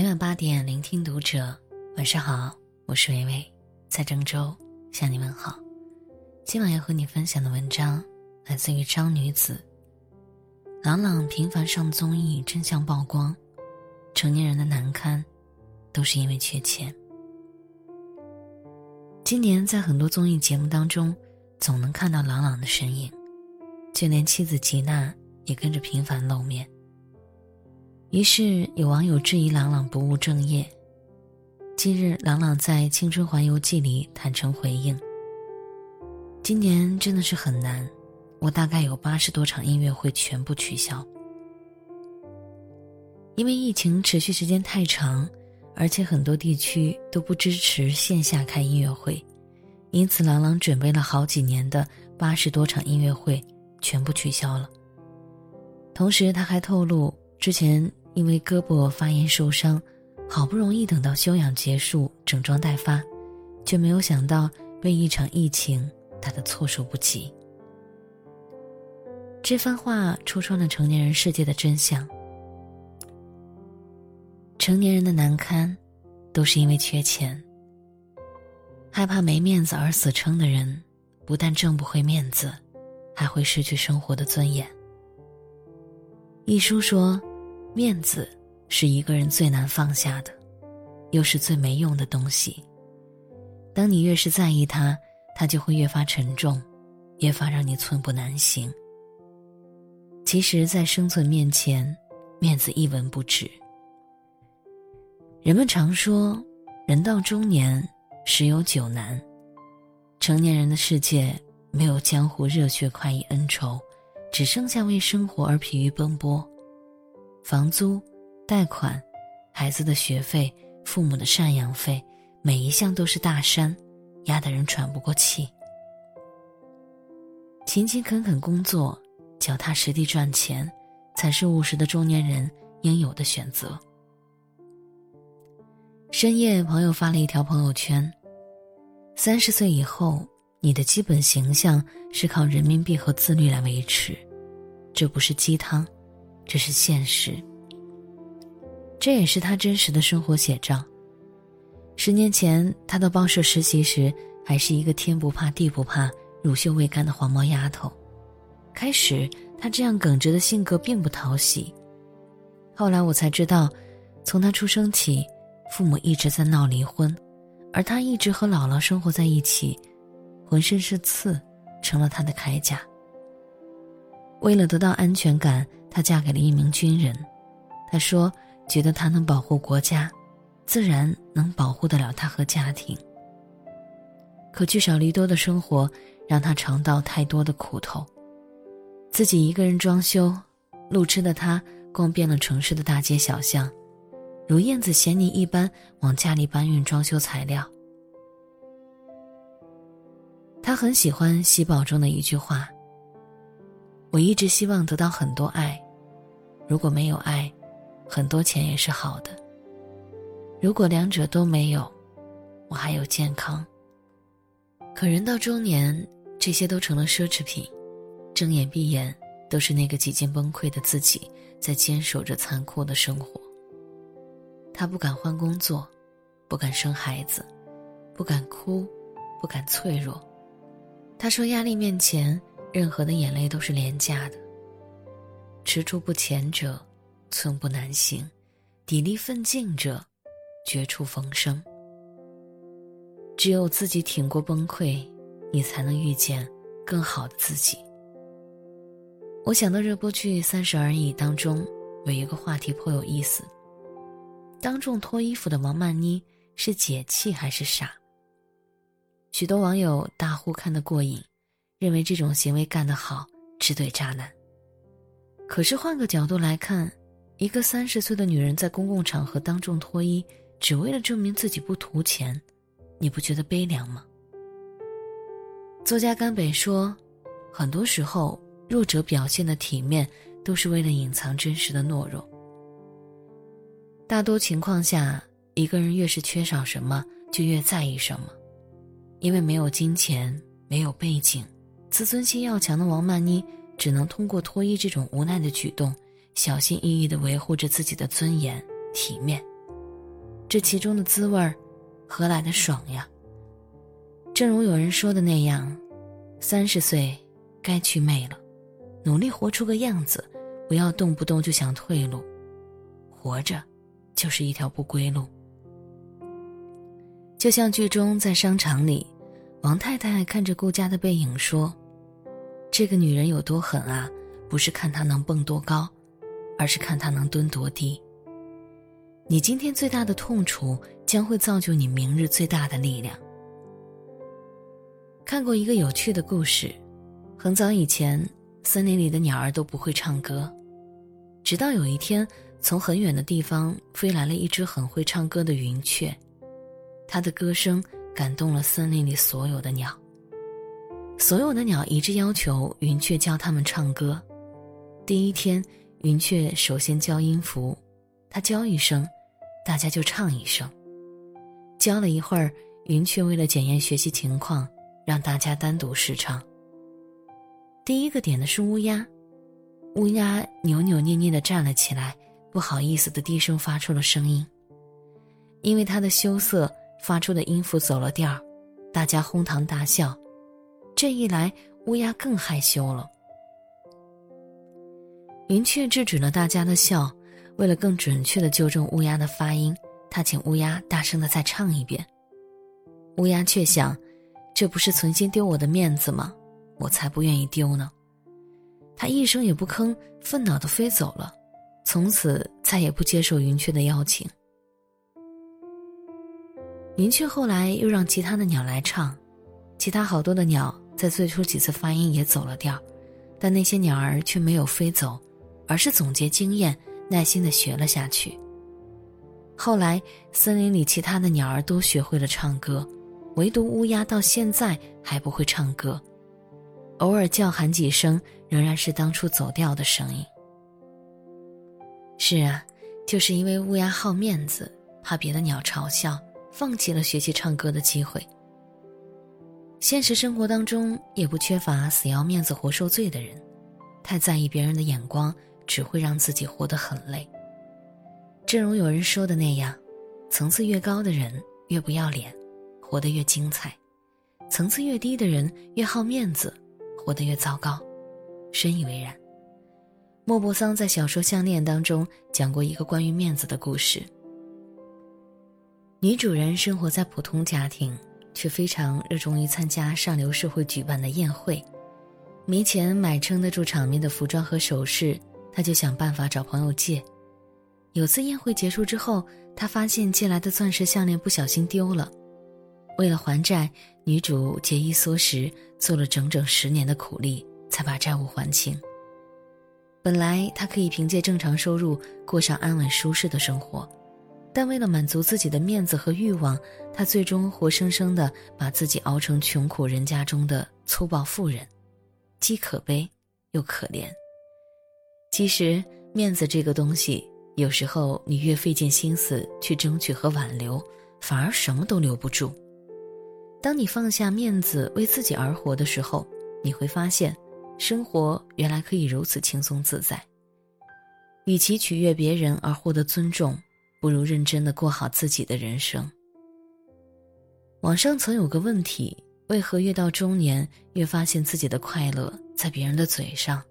每晚八点，聆听读者。晚上好，我是微微，在郑州向你问好。今晚要和你分享的文章来自于张女子。朗朗频繁上综艺，真相曝光，成年人的难堪，都是因为缺钱。今年在很多综艺节目当中，总能看到朗朗的身影，就连妻子吉娜也跟着频繁露面。于是有网友质疑朗朗不务正业。近日，朗朗在《青春环游记》里坦诚回应：“今年真的是很难，我大概有八十多场音乐会全部取消，因为疫情持续时间太长。”而且很多地区都不支持线下开音乐会，因此郎朗准备了好几年的八十多场音乐会全部取消了。同时，他还透露，之前因为胳膊发炎受伤，好不容易等到休养结束、整装待发，却没有想到被一场疫情打得措手不及。这番话戳穿了成年人世界的真相。成年人的难堪，都是因为缺钱。害怕没面子而死撑的人，不但挣不回面子，还会失去生活的尊严。一书说，面子是一个人最难放下的，又是最没用的东西。当你越是在意它，它就会越发沉重，越发让你寸步难行。其实，在生存面前，面子一文不值。人们常说，人到中年，十有九难。成年人的世界没有江湖热血快意恩仇，只剩下为生活而疲于奔波。房租、贷款、孩子的学费、父母的赡养费，每一项都是大山，压得人喘不过气。勤勤恳恳工作，脚踏实地赚钱，才是务实的中年人应有的选择。深夜，朋友发了一条朋友圈：“三十岁以后，你的基本形象是靠人民币和自律来维持，这不是鸡汤，这是现实。这也是他真实的生活写照。十年前，他到报社实习时，还是一个天不怕地不怕、乳臭未干的黄毛丫头。开始，他这样耿直的性格并不讨喜。后来我才知道，从他出生起。”父母一直在闹离婚，而他一直和姥姥生活在一起，浑身是刺，成了他的铠甲。为了得到安全感，她嫁给了一名军人。她说：“觉得他能保护国家，自然能保护得了她和家庭。”可聚少离多的生活，让她尝到太多的苦头。自己一个人装修，路痴的她逛遍了城市的大街小巷。如燕子衔泥一般往家里搬运装修材料。他很喜欢《喜宝》中的一句话：“我一直希望得到很多爱，如果没有爱，很多钱也是好的。如果两者都没有，我还有健康。可人到中年，这些都成了奢侈品，睁眼闭眼都是那个几近崩溃的自己在坚守着残酷的生活。”他不敢换工作，不敢生孩子，不敢哭，不敢脆弱。他说：“压力面前，任何的眼泪都是廉价的。踟蹰不前者，寸步难行；砥砺奋进者，绝处逢生。只有自己挺过崩溃，你才能遇见更好的自己。”我想到热播剧《三十而已》当中有一个话题颇有意思。当众脱衣服的王曼妮是解气还是傻？许多网友大呼看得过瘾，认为这种行为干得好，只怼渣男。可是换个角度来看，一个三十岁的女人在公共场合当众脱衣，只为了证明自己不图钱，你不觉得悲凉吗？作家甘北说，很多时候弱者表现的体面，都是为了隐藏真实的懦弱。大多情况下，一个人越是缺少什么，就越在意什么。因为没有金钱，没有背景，自尊心要强的王曼妮，只能通过脱衣这种无奈的举动，小心翼翼地维护着自己的尊严、体面。这其中的滋味儿，何来的爽呀？正如有人说的那样，三十岁该去魅了，努力活出个样子，不要动不动就想退路。活着，就是一条不归路。就像剧中在商场里，王太太看着顾家的背影说：“这个女人有多狠啊？不是看她能蹦多高，而是看她能蹲多低。”你今天最大的痛楚，将会造就你明日最大的力量。看过一个有趣的故事，很早以前，森林里的鸟儿都不会唱歌，直到有一天，从很远的地方飞来了一只很会唱歌的云雀，它的歌声感动了森林里所有的鸟。所有的鸟一致要求云雀教他们唱歌。第一天，云雀首先教音符，它教一声。大家就唱一声。教了一会儿，云雀为了检验学习情况，让大家单独试唱。第一个点的是乌鸦，乌鸦扭扭捏捏的站了起来，不好意思的低声发出了声音。因为他的羞涩，发出的音符走了调，大家哄堂大笑。这一来，乌鸦更害羞了。云雀制止了大家的笑。为了更准确的纠正乌鸦的发音，他请乌鸦大声的再唱一遍。乌鸦却想，这不是存心丢我的面子吗？我才不愿意丢呢。他一声也不吭，愤恼的飞走了，从此再也不接受云雀的邀请。云雀后来又让其他的鸟来唱，其他好多的鸟在最初几次发音也走了调，但那些鸟儿却没有飞走，而是总结经验。耐心的学了下去。后来，森林里其他的鸟儿都学会了唱歌，唯独乌鸦到现在还不会唱歌，偶尔叫喊几声，仍然是当初走调的声音。是啊，就是因为乌鸦好面子，怕别的鸟嘲笑，放弃了学习唱歌的机会。现实生活当中也不缺乏死要面子活受罪的人，太在意别人的眼光。只会让自己活得很累。正如有人说的那样，层次越高的人越不要脸，活得越精彩；层次越低的人越好面子，活得越糟糕。深以为然。莫泊桑在小说《项链》当中讲过一个关于面子的故事。女主人生活在普通家庭，却非常热衷于参加上流社会举办的宴会，没钱买撑得住场面的服装和首饰。她就想办法找朋友借。有次宴会结束之后，他发现借来的钻石项链不小心丢了。为了还债，女主节衣缩食，做了整整十年的苦力，才把债务还清。本来她可以凭借正常收入过上安稳舒适的生活，但为了满足自己的面子和欲望，他最终活生生的把自己熬成穷苦人家中的粗暴妇人，既可悲又可怜。其实，面子这个东西，有时候你越费尽心思去争取和挽留，反而什么都留不住。当你放下面子，为自己而活的时候，你会发现，生活原来可以如此轻松自在。与其取悦别人而获得尊重，不如认真的过好自己的人生。网上曾有个问题：为何越到中年，越发现自己的快乐在别人的嘴上？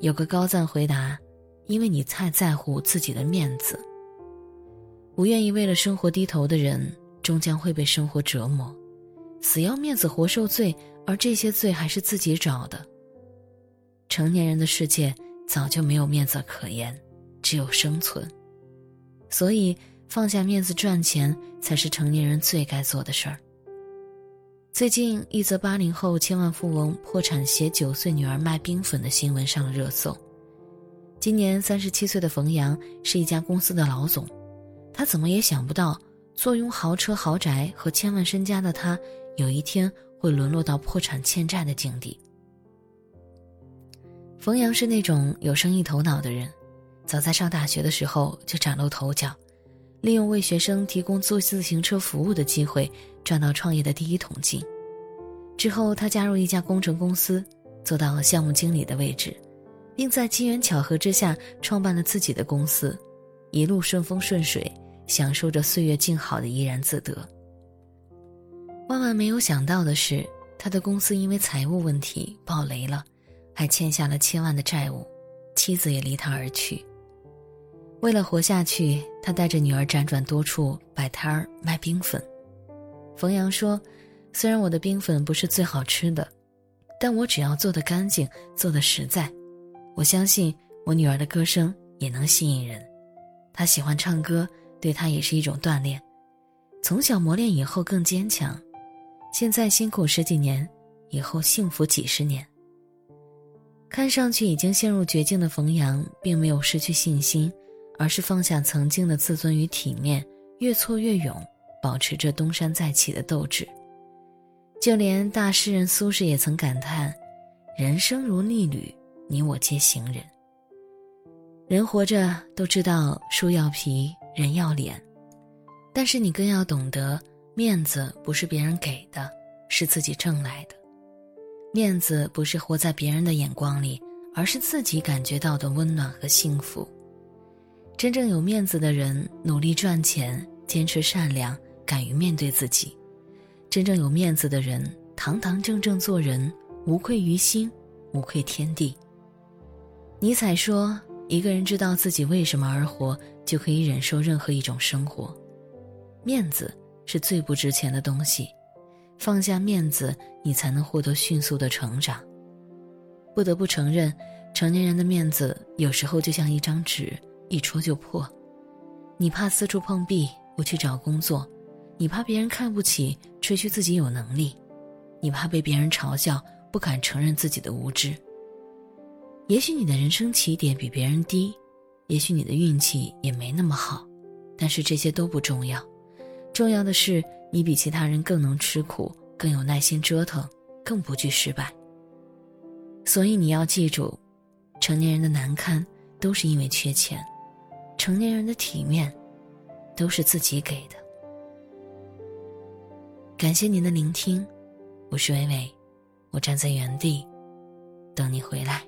有个高赞回答：“因为你太在乎自己的面子，不愿意为了生活低头的人，终将会被生活折磨，死要面子活受罪，而这些罪还是自己找的。成年人的世界早就没有面子可言，只有生存。所以放下面子赚钱，才是成年人最该做的事儿。”最近，一则八零后千万富翁破产携九岁女儿卖冰粉的新闻上了热搜。今年三十七岁的冯阳是一家公司的老总，他怎么也想不到，坐拥豪车豪宅和千万身家的他，有一天会沦落到破产欠债的境地。冯阳是那种有生意头脑的人，早在上大学的时候就崭露头角。利用为学生提供坐自行车服务的机会，赚到创业的第一桶金。之后，他加入一家工程公司，做到了项目经理的位置，并在机缘巧合之下创办了自己的公司，一路顺风顺水，享受着岁月静好的怡然自得。万万没有想到的是，他的公司因为财务问题爆雷了，还欠下了千万的债务，妻子也离他而去。为了活下去，他带着女儿辗转多处摆摊儿卖冰粉。冯阳说：“虽然我的冰粉不是最好吃的，但我只要做的干净，做的实在，我相信我女儿的歌声也能吸引人。她喜欢唱歌，对她也是一种锻炼。从小磨练以后更坚强。现在辛苦十几年，以后幸福几十年。”看上去已经陷入绝境的冯阳，并没有失去信心。而是放下曾经的自尊与体面，越挫越勇，保持着东山再起的斗志。就连大诗人苏轼也曾感叹：“人生如逆旅，你我皆行人。”人活着都知道树要皮，人要脸，但是你更要懂得，面子不是别人给的，是自己挣来的。面子不是活在别人的眼光里，而是自己感觉到的温暖和幸福。真正有面子的人，努力赚钱，坚持善良，敢于面对自己；真正有面子的人，堂堂正正做人，无愧于心，无愧天地。尼采说：“一个人知道自己为什么而活，就可以忍受任何一种生活。”面子是最不值钱的东西，放下面子，你才能获得迅速的成长。不得不承认，成年人的面子有时候就像一张纸。一戳就破，你怕四处碰壁，不去找工作；你怕别人看不起，吹嘘自己有能力；你怕被别人嘲笑，不敢承认自己的无知。也许你的人生起点比别人低，也许你的运气也没那么好，但是这些都不重要，重要的是你比其他人更能吃苦，更有耐心折腾，更不惧失败。所以你要记住，成年人的难堪都是因为缺钱。成年人的体面，都是自己给的。感谢您的聆听，我是伟伟，我站在原地，等你回来。